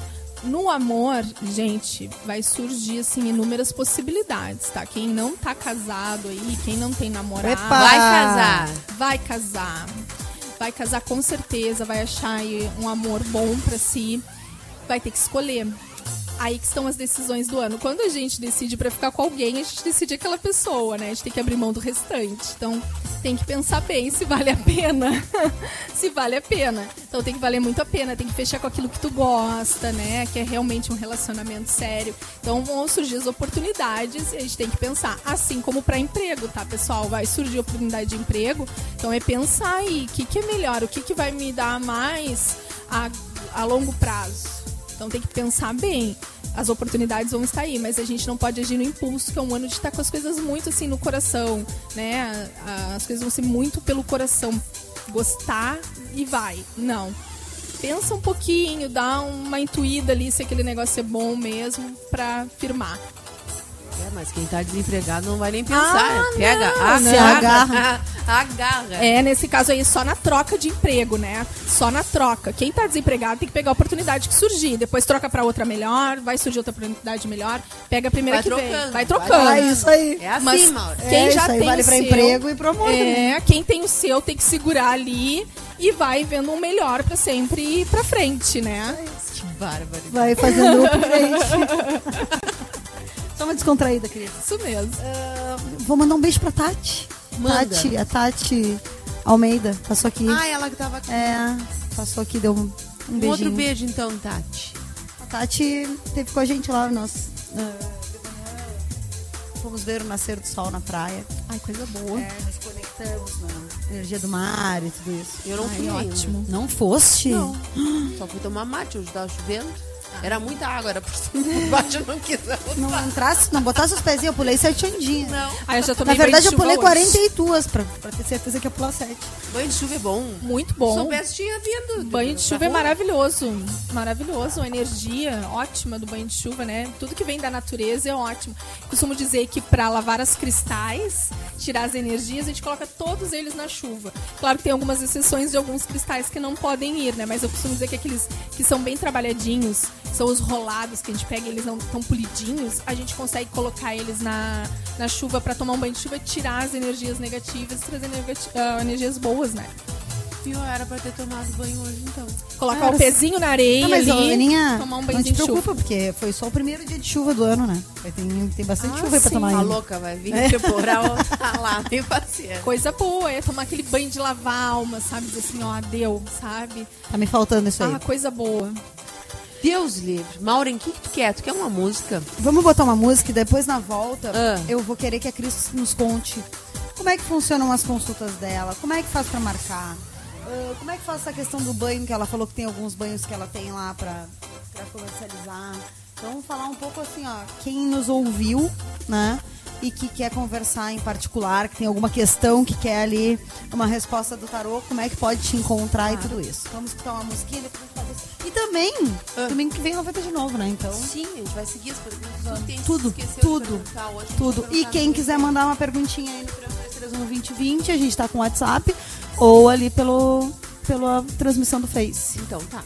No amor, gente, vai surgir assim inúmeras possibilidades, tá? Quem não tá casado aí, quem não tem namorado, Epa! Vai casar. vai casar. Vai casar com certeza, vai achar aí um amor bom pra si. Vai ter que escolher. Aí que estão as decisões do ano. Quando a gente decide pra ficar com alguém, a gente decide aquela pessoa, né? A gente tem que abrir mão do restante. Então, tem que pensar bem se vale a pena. se vale a pena. Então, tem que valer muito a pena. Tem que fechar com aquilo que tu gosta, né? Que é realmente um relacionamento sério. Então, vão surgir as oportunidades e a gente tem que pensar. Assim como pra emprego, tá, pessoal? Vai surgir oportunidade de emprego. Então, é pensar aí o que, que é melhor, o que, que vai me dar mais a, a longo prazo. Então tem que pensar bem. As oportunidades vão estar aí, mas a gente não pode agir no impulso, que é um ano de estar com as coisas muito assim no coração, né? As coisas vão ser muito pelo coração. Gostar e vai. Não. Pensa um pouquinho, dá uma intuída ali se aquele negócio é bom mesmo pra firmar. É, mas quem tá desempregado não vai nem pensar. Ah, Pega, não, ah, Se não. agarra. Agarra. É, nesse caso aí, só na troca de emprego, né? Só na troca. Quem tá desempregado tem que pegar a oportunidade que surgir. Depois troca pra outra melhor, vai surgir outra oportunidade melhor, pega a primeira Vai que vem. trocando, Vai vai trocando. É isso aí. É assim, Mas Mauro. quem É, já isso aí tem vale o pra seu, emprego e pro amor É, quem tem o seu tem que segurar ali e vai vendo um melhor pra sempre ir pra frente, né? Que bárbaro. Vai fazendo upgrade. Uma descontraída, querida. Isso mesmo. Ah, vou mandar um beijo pra Tati. Manda. Tati, a Tati Almeida passou aqui. Ah, ela que tava aqui. É, passou aqui, deu um, um Um beijinho. outro beijo, então, Tati. A Tati teve com a gente lá, nós ah, fomos ver o nascer do sol na praia. Ai, coisa boa. É, nos conectamos na energia do mar e tudo isso. Eu não Ai, fui ótimo. Não foste? Não. Só fui tomar mate, hoje tava chovendo. Era muita água, era por cima por baixo, eu não quis. Não entrasse, não botasse os pezinhos, eu pulei sete ondinhas. Não. Aí eu já Na tomei verdade, banho eu pulei chuva hoje. 42 pra, pra ter certeza que ia pular 7. Banho de chuva é bom. Muito Se bom. soubesse, tinha vindo. Banho de chuva é maravilhoso. Maravilhoso. A energia ótima do banho de chuva, né? Tudo que vem da natureza é ótimo. Costumo dizer que para lavar as cristais, tirar as energias, a gente coloca todos eles na chuva. Claro que tem algumas exceções de alguns cristais que não podem ir, né? Mas eu costumo dizer que aqueles que são bem trabalhadinhos, são os rolados que a gente pega, eles não tão polidinhos, a gente consegue colocar eles na, na chuva para tomar um banho de chuva, tirar as energias negativas e trazer negati- ah, energias boas, né? Viu? Era pra ter tomado banho hoje, então. Colocar o pezinho na areia Não, ali, Aninha, tomar um não banhozinho te de chuva. preocupa, porque foi só o primeiro dia de chuva do ano, né? Vai- Tem, tem bastante Ah, chuva aí pra sim. tomar Tá ainda. louca, vai vir temporal tá lá, nem paciência. Coisa boa, é tomar aquele banho de lavar a alma, sabe? Dizer assim, ó, deu, sabe? Tá me faltando isso aí. Ah, coisa boa. Deus livre. Maureen, o que, que tu quer? Tu quer uma música? Vamos botar uma música e depois na volta Ah. eu vou querer que a Cris nos conte como é que funcionam as consultas dela, como é que faz pra marcar, ah, como é que faz essa questão do banho, que ela falou que tem alguns banhos que ela tem lá pra, pra comercializar. Então vamos falar um pouco assim, ó, quem nos ouviu, né? E que quer conversar em particular, que tem alguma questão que quer ali uma resposta do tarô, como é que pode te encontrar e tudo isso. Vamos escutar uma musiquinha. E também, domingo que vem ela vai ter de novo, né? Então. Sim, a gente vai seguir as perguntas. Tudo, tudo, tudo. E quem quiser mandar uma perguntinha aí no 3331 a gente tá com o WhatsApp ou ali pelo, pela transmissão do Face. Então, tá.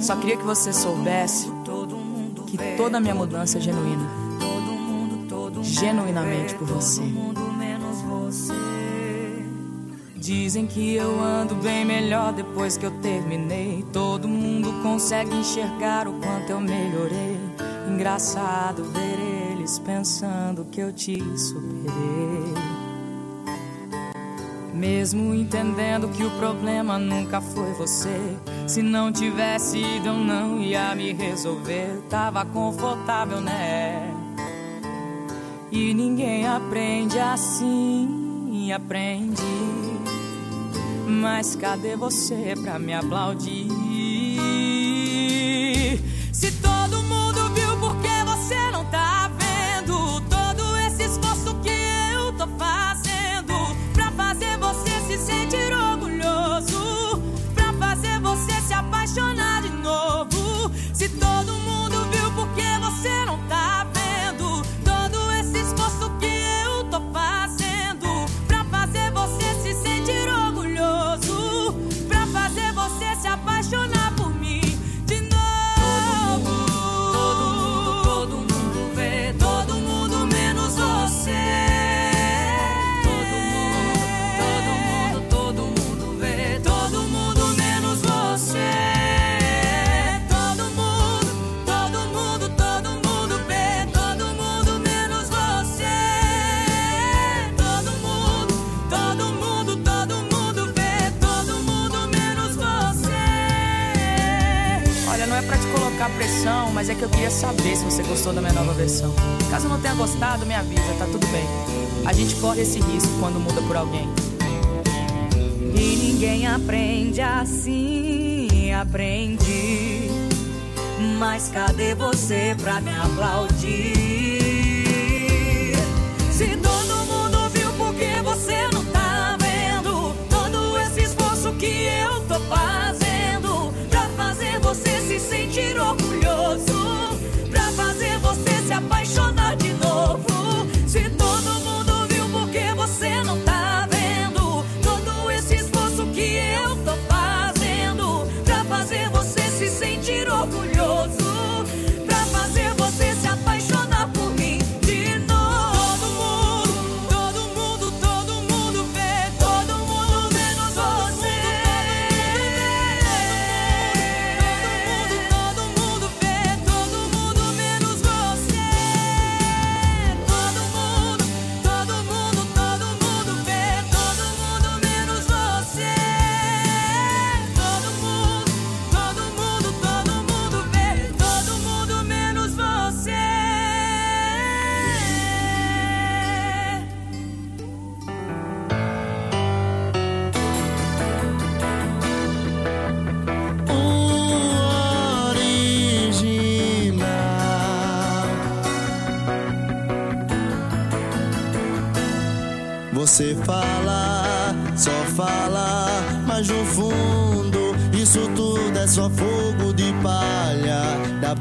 Só queria que você soubesse que toda a minha mudança é genuína. Genuinamente por você. Dizem que eu ando bem melhor depois que eu terminei. Todo mundo consegue enxergar o quanto eu melhorei. Engraçado ver eles pensando que eu te superei. Mesmo entendendo que o problema nunca foi você. Se não tivesse ido, eu não ia me resolver. Tava confortável, né? E ninguém aprende assim, aprende. Mas cadê você pra me aplaudir? Aprendi. Mas cadê você pra me aplaudir?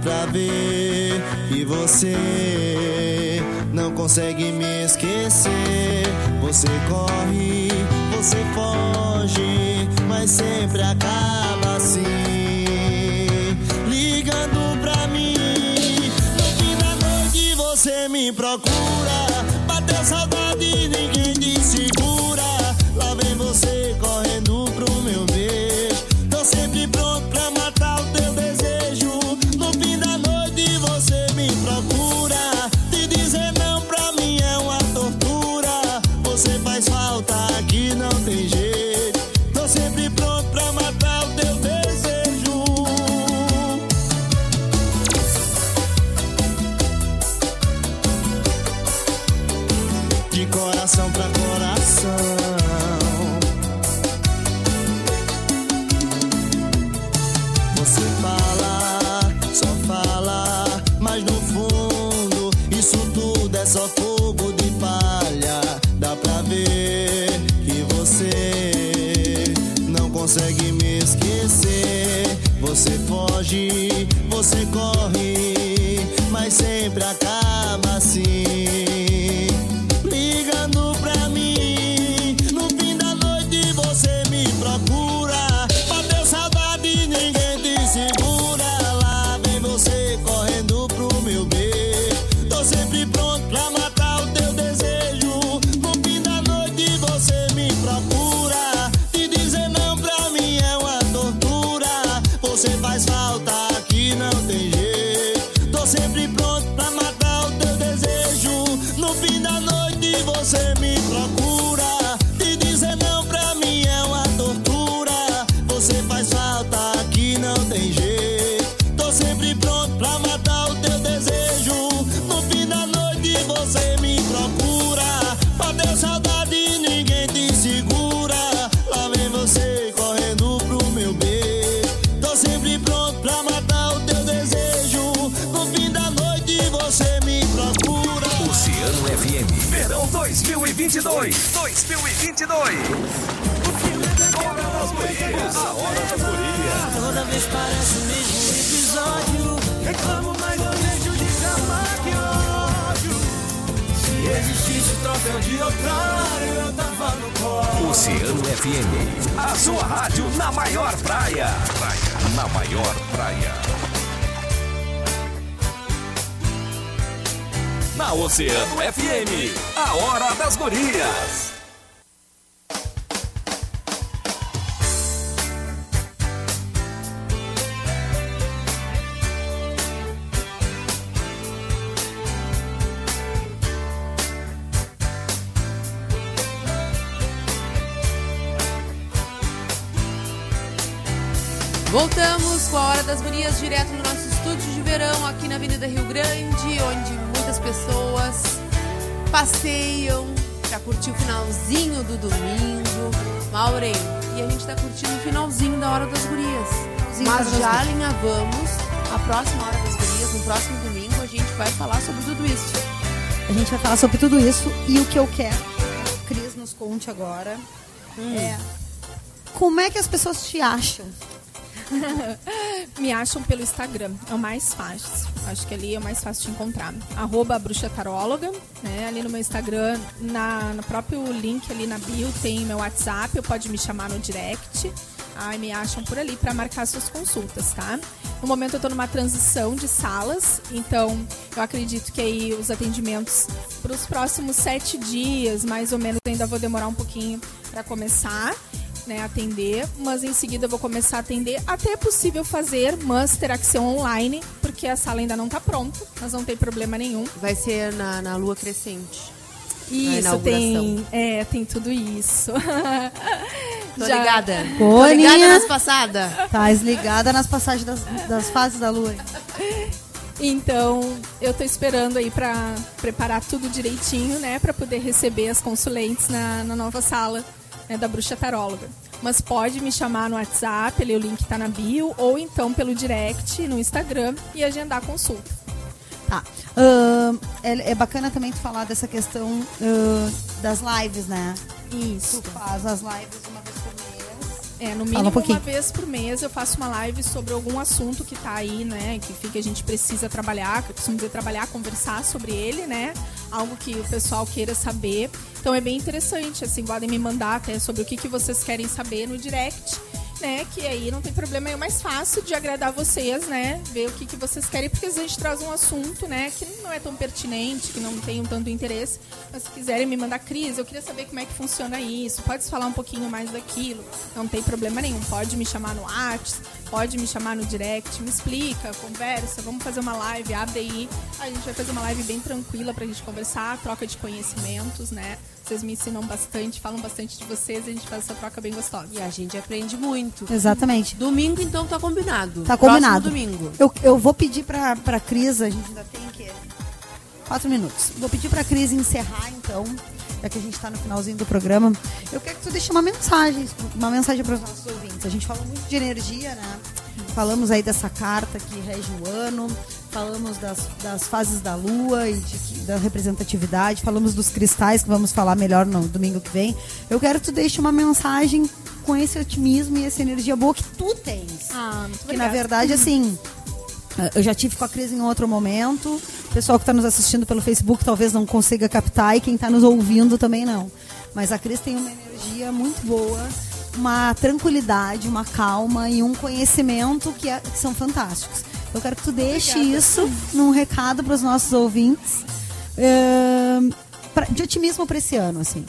Pra ver que você não consegue me esquecer. Você corre, você foge, mas sempre acaba assim. Ligando pra mim, no fim da noite você me procura. Bateu saudade, A Hora das Gurias. Toda vez parece o mesmo episódio. Reclamo, mas vejo desamar que ódio. Se existisse troféu de otário, eu tava no colo. Oceano FM. A sua rádio na maior praia. Praia. Na maior praia. Na Oceano FM. A Hora das Gurias. Com a Hora das Gurias, direto do nosso estúdio de verão aqui na Avenida Rio Grande, onde muitas pessoas passeiam para curtir o finalzinho do domingo. Maureen, e a gente tá curtindo o finalzinho da Hora das Gurias. Finalzinho Mas das já alinhavamos a próxima Hora das Gurias, no próximo domingo, a gente vai falar sobre tudo isso. A gente vai falar sobre tudo isso e o que eu quero que o Cris nos conte agora é como é que as pessoas te acham? Me acham pelo Instagram, é o mais fácil. Acho que ali é o mais fácil de encontrar. Arroba bruxa taróloga, né? Ali no meu Instagram, na, no próprio link ali na bio tem meu WhatsApp, pode me chamar no direct. Aí me acham por ali para marcar suas consultas, tá? No momento eu tô numa transição de salas, então eu acredito que aí os atendimentos para os próximos sete dias, mais ou menos, ainda vou demorar um pouquinho para começar né, atender, mas em seguida eu vou começar a atender. Até é possível fazer, mas terá que ser online, porque a sala ainda não está pronta, mas não tem problema nenhum. Vai ser na, na lua crescente. Isso, tem, é, tem tudo isso. Tô Já- ligada. Tô Boninha. ligada nas passadas. Tá ligada nas passagens das, das fases da lua. Então, eu tô esperando aí para preparar tudo direitinho, né, para poder receber as consulentes na, na nova sala né, da bruxa taróloga. Mas pode me chamar no WhatsApp, ali o link tá na bio, ou então pelo direct no Instagram e agendar a consulta. Tá. Ahn, é, é bacana também tu falar dessa questão ah, das lives, né? Isso. Tu faz as lives uma vez por mês. É, no mínimo um uma vez por mês eu faço uma live sobre algum assunto que tá aí, né? Que fica, a gente precisa trabalhar, que eu costumo dizer trabalhar, conversar sobre ele, né? Algo que o pessoal queira saber. Então é bem interessante, assim, podem me mandar até sobre o que, que vocês querem saber no direct. Né, que aí não tem problema, é mais fácil de agradar vocês, né? Ver o que, que vocês querem, porque às vezes a gente traz um assunto, né, que não é tão pertinente, que não tem um tanto interesse. Mas se quiserem me mandar Cris, eu queria saber como é que funciona isso. Pode falar um pouquinho mais daquilo. Não tem problema nenhum. Pode me chamar no WhatsApp, pode me chamar no direct, me explica, conversa, vamos fazer uma live, abre aí. A gente vai fazer uma live bem tranquila pra gente conversar, troca de conhecimentos, né? Vocês me ensinam bastante, falam bastante de vocês, a gente faz essa troca bem gostosa. E a gente aprende muito. Exatamente. Domingo, então, tá combinado. Tá Próximo combinado. domingo. Eu, eu vou pedir pra, pra Cris, a gente ainda tem que. Quatro minutos. Vou pedir pra Cris encerrar, então, já que a gente tá no finalzinho do programa. Eu quero que tu deixe uma mensagem, uma mensagem para os nossos ouvintes. A gente falou muito de energia, né? Falamos aí dessa carta que rege o ano, falamos das, das fases da lua e de da representatividade, falamos dos cristais, que vamos falar melhor no domingo que vem. Eu quero que tu deixe uma mensagem com esse otimismo e essa energia boa que tu tens. Ah, muito Que na verdade, assim, eu já tive com a Cris em outro momento. O pessoal que está nos assistindo pelo Facebook talvez não consiga captar e quem está nos ouvindo também não. Mas a Cris tem uma energia muito boa, uma tranquilidade, uma calma e um conhecimento que, é- que são fantásticos. Eu quero que tu deixe Obrigada. isso num recado para os nossos ouvintes ahn, pra- de otimismo para esse ano, assim.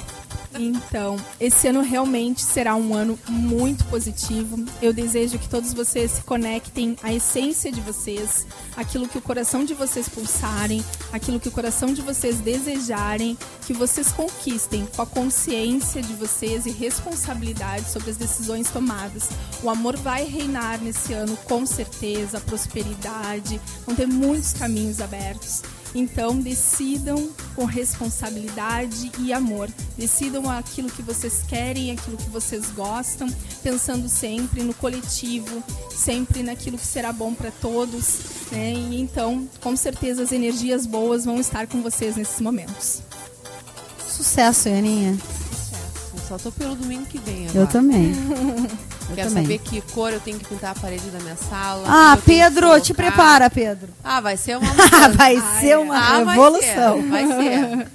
Então, esse ano realmente será um ano muito positivo. Eu desejo que todos vocês se conectem à essência de vocês, aquilo que o coração de vocês pulsarem, aquilo que o coração de vocês desejarem, que vocês conquistem com a consciência de vocês e responsabilidade sobre as decisões tomadas. O amor vai reinar nesse ano com certeza, prosperidade, vão ter muitos caminhos abertos. Então, decidam com responsabilidade e amor. Decidam aquilo que vocês querem, aquilo que vocês gostam, pensando sempre no coletivo, sempre naquilo que será bom para todos. Né? E então, com certeza, as energias boas vão estar com vocês nesses momentos. Sucesso, Aninha. Eu só tô pelo domingo que vem agora. Eu também. Eu Quero também. saber que cor eu tenho que pintar a parede da minha sala. Ah, Pedro, te prepara, Pedro. Ah, vai ser uma vai Ai, ser uma ah, vai revolução. ser, Vai ser.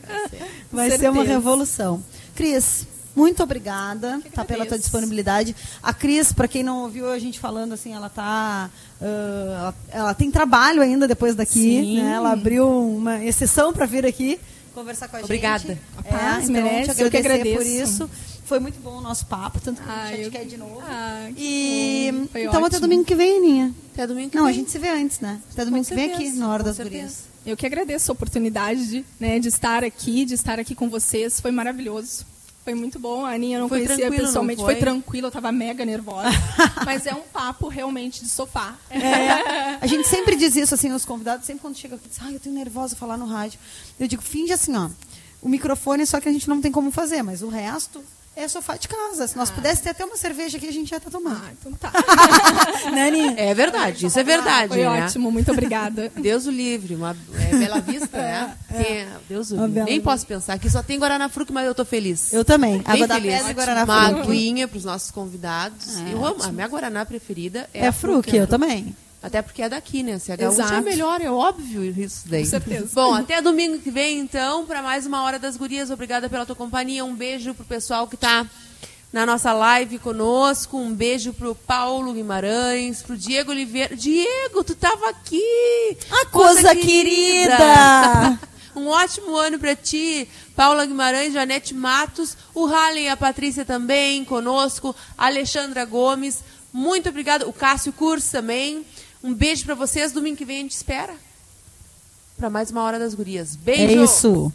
Vai ser uma revolução. Cris, muito obrigada tá, pela tua disponibilidade. A Cris, para quem não ouviu a gente falando assim, ela tá. ah, ela, ela tem trabalho ainda depois daqui. Né? Ela abriu uma exceção para vir aqui conversar com a Obrigada. gente. Capaz, então, merece, te eu que agradecer por agradeço. isso. Foi muito bom o nosso papo, tanto que a Ah, gente quer de novo. Ah, E bom. Foi então até ótimo. domingo que vem, Aninha. Até domingo que Não, a vem. gente se vê antes, né? Até domingo que vem aqui, na hora das certeza. gurias. Eu que agradeço a oportunidade de, né, de estar aqui, de estar aqui com vocês. Foi maravilhoso. Foi muito bom. A Aninha não Foi conhecia pessoalmente. foi? Foi? tranquilo, eu tava mega nervosa. Mas é um papo realmente de sofá. É, a gente sempre diz isso, assim, os convidados, sempre quando chega aqui, diz, ai, eu tenho nervosa falar no rádio. Eu digo, finge assim, ó, o microfone só que a gente não tem como fazer, mas o resto é sofá de casa. Se nós pudéssemos ter até uma cerveja aqui, a gente ia estar tomando. Ah, então tá. né, Aninha? É verdade, isso é verdade. Foi né? ótimo, muito obrigada. Deus o livre, uma é, Bela Vista, né? Tem- Deus o Uma livre. Nem posso pensar que só tem Guaraná Fruc, mas eu tô feliz. Eu também. Bem Água da feliz. pedra e Guaraná Uma Fruc. aguinha pros nossos convidados. É, eu amo. A minha Guaraná preferida é, É a fruque, é a eu também. Até porque é daqui, né? Se a gaúcha é Exato. melhor, é óbvio isso daí. Com certeza. Bom, até domingo que vem, então, para mais uma Hora das Gurias. Obrigada pela tua companhia. Um beijo pro pessoal que tá na nossa live conosco. Um beijo pro Paulo Guimarães, pro Diego Oliveira. Diego, tu tava aqui! Ah, coisa querida! Um ótimo ano para ti, Paula Guimarães, Janete Matos, o Halen e a Patrícia também conosco, a Alexandra Gomes. Muito obrigada. O Cássio Curso também. Um beijo para vocês. Domingo que vem a gente espera para mais uma Hora das Gurias. Beijo! É isso.